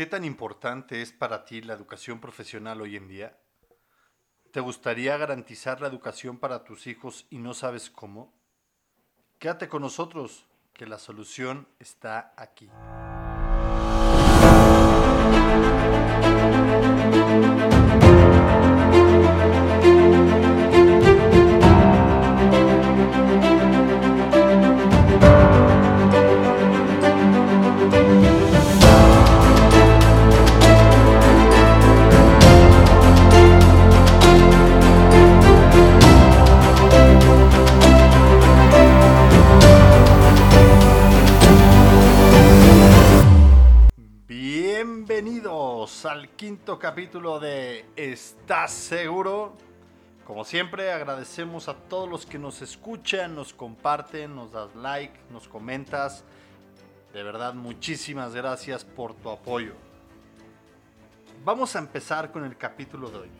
¿Qué tan importante es para ti la educación profesional hoy en día? ¿Te gustaría garantizar la educación para tus hijos y no sabes cómo? Quédate con nosotros, que la solución está aquí. Quinto capítulo de ¿Estás seguro? Como siempre agradecemos a todos los que nos escuchan, nos comparten, nos das like, nos comentas. De verdad, muchísimas gracias por tu apoyo. Vamos a empezar con el capítulo de hoy.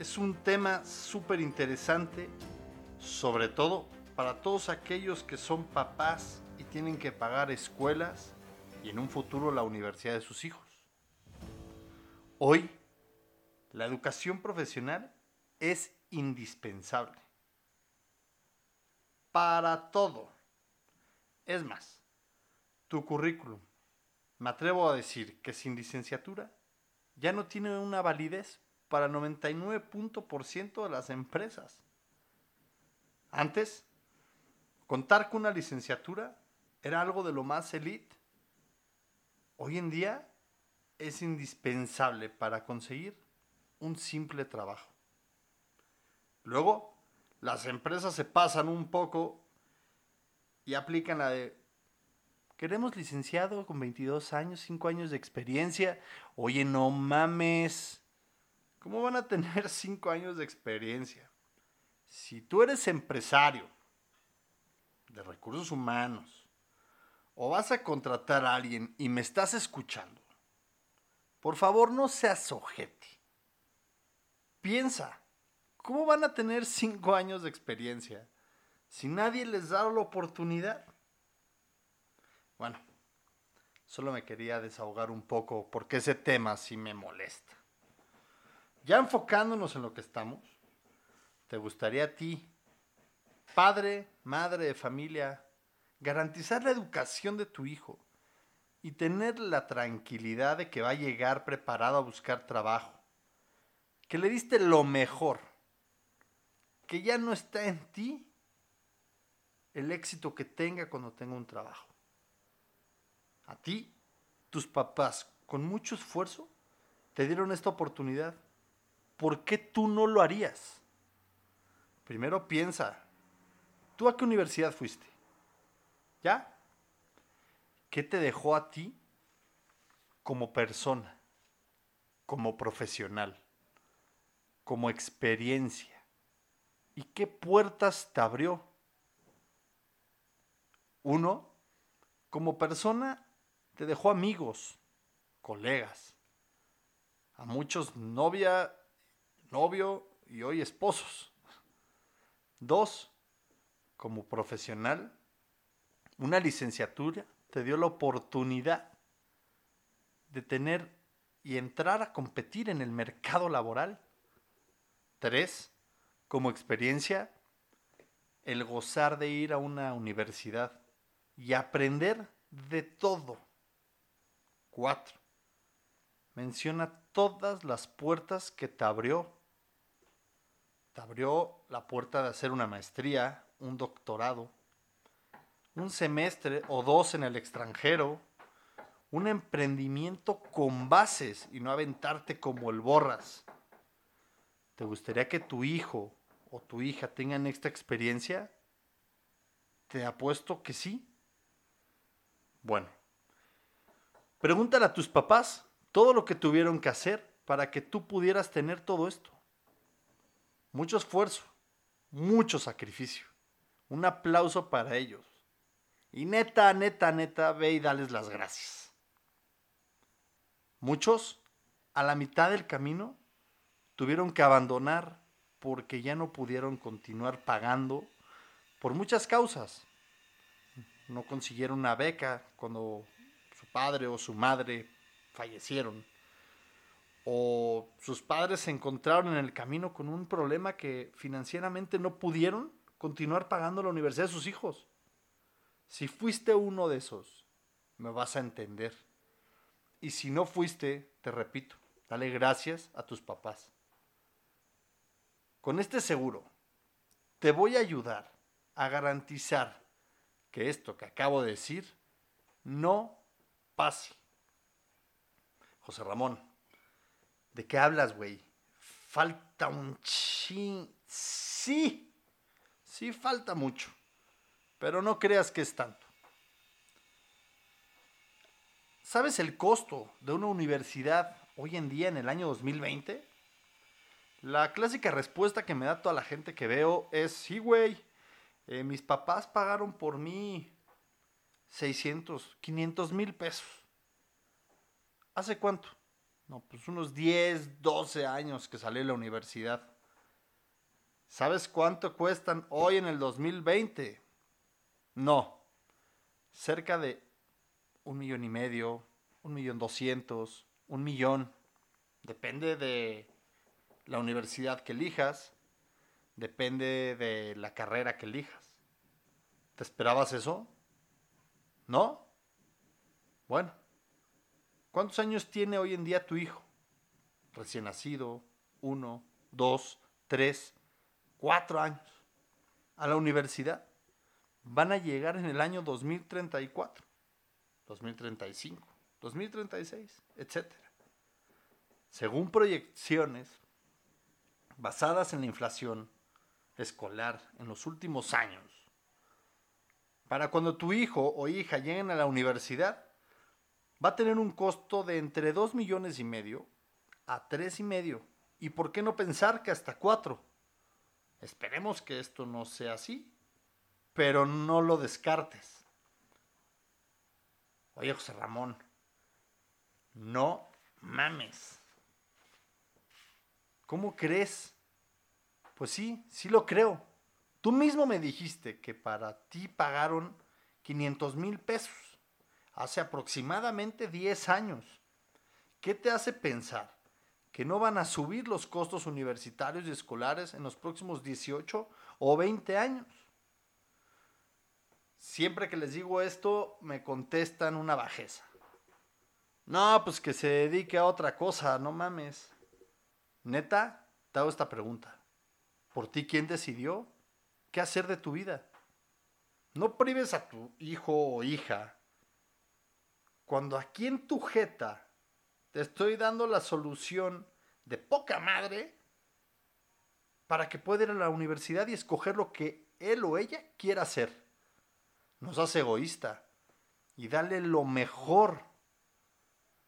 Es un tema súper interesante, sobre todo para todos aquellos que son papás y tienen que pagar escuelas y en un futuro la universidad de sus hijos. Hoy, la educación profesional es indispensable para todo. Es más, tu currículum, me atrevo a decir que sin licenciatura ya no tiene una validez para el 99% de las empresas. Antes, contar con una licenciatura era algo de lo más elite hoy en día es indispensable para conseguir un simple trabajo. Luego, las empresas se pasan un poco y aplican la de, queremos licenciado con 22 años, 5 años de experiencia. Oye, no mames. ¿Cómo van a tener 5 años de experiencia? Si tú eres empresario de recursos humanos, o vas a contratar a alguien y me estás escuchando, por favor no seas ojete. Piensa, ¿cómo van a tener cinco años de experiencia si nadie les da la oportunidad? Bueno, solo me quería desahogar un poco porque ese tema sí me molesta. Ya enfocándonos en lo que estamos, ¿te gustaría a ti, padre, madre de familia, garantizar la educación de tu hijo y tener la tranquilidad de que va a llegar preparado a buscar trabajo, que le diste lo mejor, que ya no está en ti el éxito que tenga cuando tenga un trabajo. A ti, tus papás, con mucho esfuerzo, te dieron esta oportunidad. ¿Por qué tú no lo harías? Primero piensa, ¿tú a qué universidad fuiste? ¿Ya? ¿Qué te dejó a ti como persona, como profesional, como experiencia? ¿Y qué puertas te abrió? Uno, como persona, te dejó amigos, colegas, a muchos novia, novio y hoy esposos. Dos, como profesional, una licenciatura te dio la oportunidad de tener y entrar a competir en el mercado laboral. Tres, como experiencia, el gozar de ir a una universidad y aprender de todo. Cuatro, menciona todas las puertas que te abrió. Te abrió la puerta de hacer una maestría, un doctorado, un semestre o dos en el extranjero, un emprendimiento con bases y no aventarte como el borras. ¿Te gustaría que tu hijo o tu hija tengan esta experiencia? Te apuesto que sí. Bueno, pregúntale a tus papás todo lo que tuvieron que hacer para que tú pudieras tener todo esto. Mucho esfuerzo, mucho sacrificio. Un aplauso para ellos. Y neta, neta, neta, ve y dales las gracias. Muchos, a la mitad del camino, tuvieron que abandonar porque ya no pudieron continuar pagando por muchas causas. No consiguieron una beca cuando su padre o su madre fallecieron. O sus padres se encontraron en el camino con un problema que financieramente no pudieron continuar pagando la universidad de sus hijos. Si fuiste uno de esos, me vas a entender. Y si no fuiste, te repito, dale gracias a tus papás. Con este seguro, te voy a ayudar a garantizar que esto que acabo de decir no pase. José Ramón, ¿de qué hablas, güey? Falta un chin. Sí, sí falta mucho, pero no creas que es tanto. ¿Sabes el costo de una universidad hoy en día en el año 2020? La clásica respuesta que me da toda la gente que veo es, sí, güey, eh, mis papás pagaron por mí 600, 500 mil pesos. ¿Hace cuánto? No, pues unos 10, 12 años que salí de la universidad. ¿Sabes cuánto cuestan hoy en el 2020? No, cerca de un millón y medio, un millón doscientos, un millón. Depende de la universidad que elijas, depende de la carrera que elijas. ¿Te esperabas eso? ¿No? Bueno, ¿cuántos años tiene hoy en día tu hijo? Recién nacido, uno, dos, tres, cuatro años. A la universidad. Van a llegar en el año 2034, 2035, 2036, etc. Según proyecciones basadas en la inflación escolar en los últimos años, para cuando tu hijo o hija lleguen a la universidad, va a tener un costo de entre 2 millones y medio a tres y medio. ¿Y por qué no pensar que hasta 4? Esperemos que esto no sea así, pero no lo descartes. Oye, José Ramón, no mames. ¿Cómo crees? Pues sí, sí lo creo. Tú mismo me dijiste que para ti pagaron 500 mil pesos hace aproximadamente 10 años. ¿Qué te hace pensar que no van a subir los costos universitarios y escolares en los próximos 18 o 20 años? Siempre que les digo esto, me contestan una bajeza. No, pues que se dedique a otra cosa, no mames. Neta, te hago esta pregunta. ¿Por ti quién decidió? qué hacer de tu vida. No prives a tu hijo o hija cuando aquí en tu jeta te estoy dando la solución de poca madre para que pueda ir a la universidad y escoger lo que él o ella quiera hacer. No seas egoísta y dale lo mejor,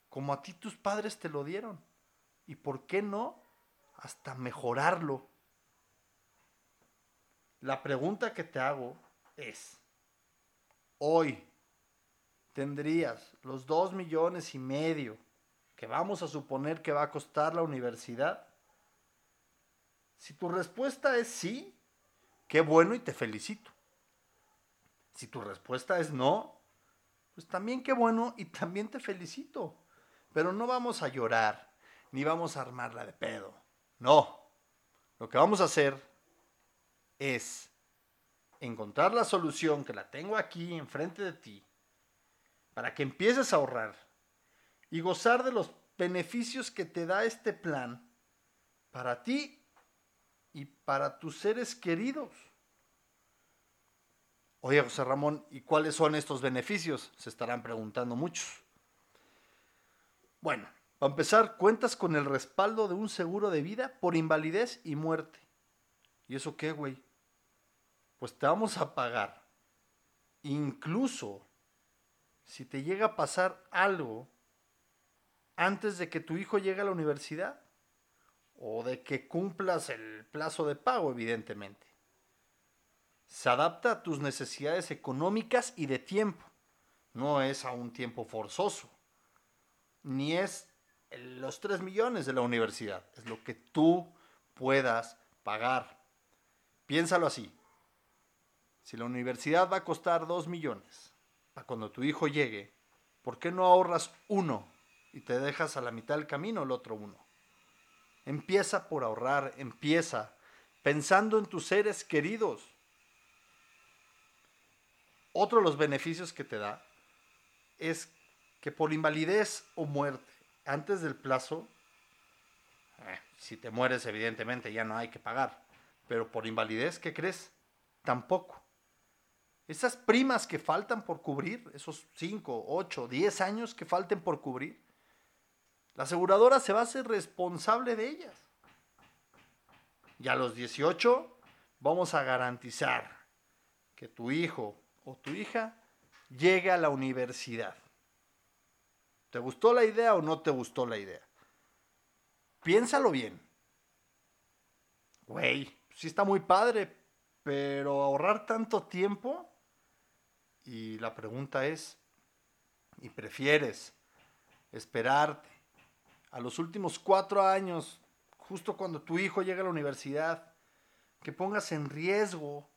como a ti tus padres te lo dieron. ¿Y por qué no? Hasta mejorarlo. La pregunta que te hago es, hoy tendrías los dos millones y medio que vamos a suponer que va a costar la universidad? Si tu respuesta es sí, qué bueno y te felicito. Si tu respuesta es no, pues también qué bueno y también te felicito. Pero no vamos a llorar, ni vamos a armarla de pedo. No. Lo que vamos a hacer es encontrar la solución que la tengo aquí enfrente de ti para que empieces a ahorrar y gozar de los beneficios que te da este plan para ti y para tus seres queridos. Oye, José Ramón, ¿y cuáles son estos beneficios? Se estarán preguntando muchos. Bueno, para empezar, cuentas con el respaldo de un seguro de vida por invalidez y muerte. ¿Y eso qué, güey? pues te vamos a pagar. Incluso si te llega a pasar algo antes de que tu hijo llegue a la universidad o de que cumplas el plazo de pago, evidentemente. Se adapta a tus necesidades económicas y de tiempo. No es a un tiempo forzoso. Ni es los 3 millones de la universidad. Es lo que tú puedas pagar. Piénsalo así. Si la universidad va a costar 2 millones para cuando tu hijo llegue, ¿por qué no ahorras uno y te dejas a la mitad del camino el otro uno. Empieza por ahorrar, empieza pensando en tus seres queridos. Otro de los beneficios que te da es que por invalidez o muerte antes del plazo, eh, si te mueres evidentemente ya no hay que pagar, pero por invalidez, ¿qué crees? Tampoco. Esas primas que faltan por cubrir, esos 5, 8, 10 años que falten por cubrir, la aseguradora se va a hacer responsable de ellas. Y a los 18 vamos a garantizar que tu hijo o tu hija llegue a la universidad. ¿Te gustó la idea o no te gustó la idea? Piénsalo bien. Güey, sí está muy padre, pero ahorrar tanto tiempo y la pregunta es, ¿y prefieres esperarte a los últimos cuatro años, justo cuando tu hijo llega a la universidad, que pongas en riesgo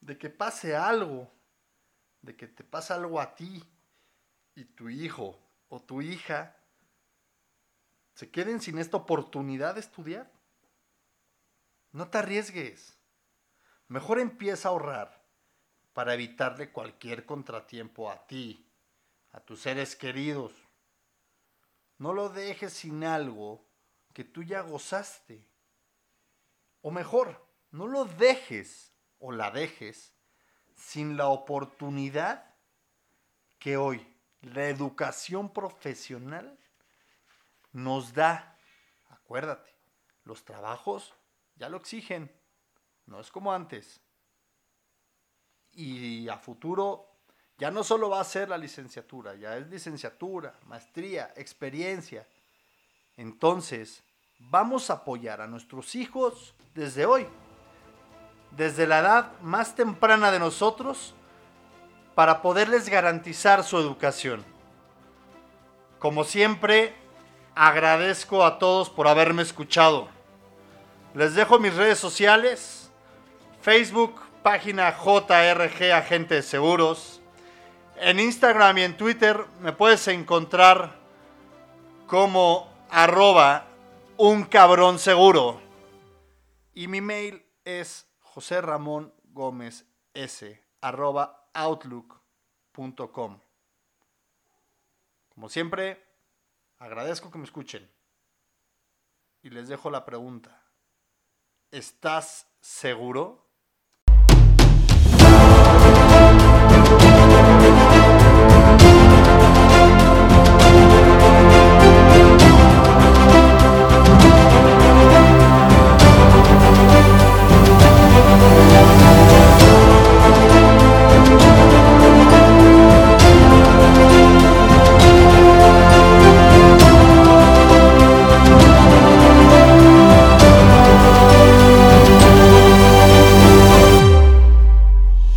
de que pase algo, de que te pase algo a ti y tu hijo o tu hija se queden sin esta oportunidad de estudiar? No te arriesgues. Mejor empieza a ahorrar para evitarle cualquier contratiempo a ti, a tus seres queridos. No lo dejes sin algo que tú ya gozaste. O mejor, no lo dejes o la dejes sin la oportunidad que hoy la educación profesional nos da. Acuérdate, los trabajos ya lo exigen. No es como antes y a futuro ya no solo va a ser la licenciatura, ya es licenciatura, maestría, experiencia. Entonces, vamos a apoyar a nuestros hijos desde hoy, desde la edad más temprana de nosotros, para poderles garantizar su educación. Como siempre, agradezco a todos por haberme escuchado. Les dejo mis redes sociales, Facebook, página JRG Agente de Seguros. En Instagram y en Twitter me puedes encontrar como arroba un cabrón seguro. Y mi mail es José Ramón Gómez S arroba outlook.com. Como siempre, agradezco que me escuchen. Y les dejo la pregunta. ¿Estás seguro?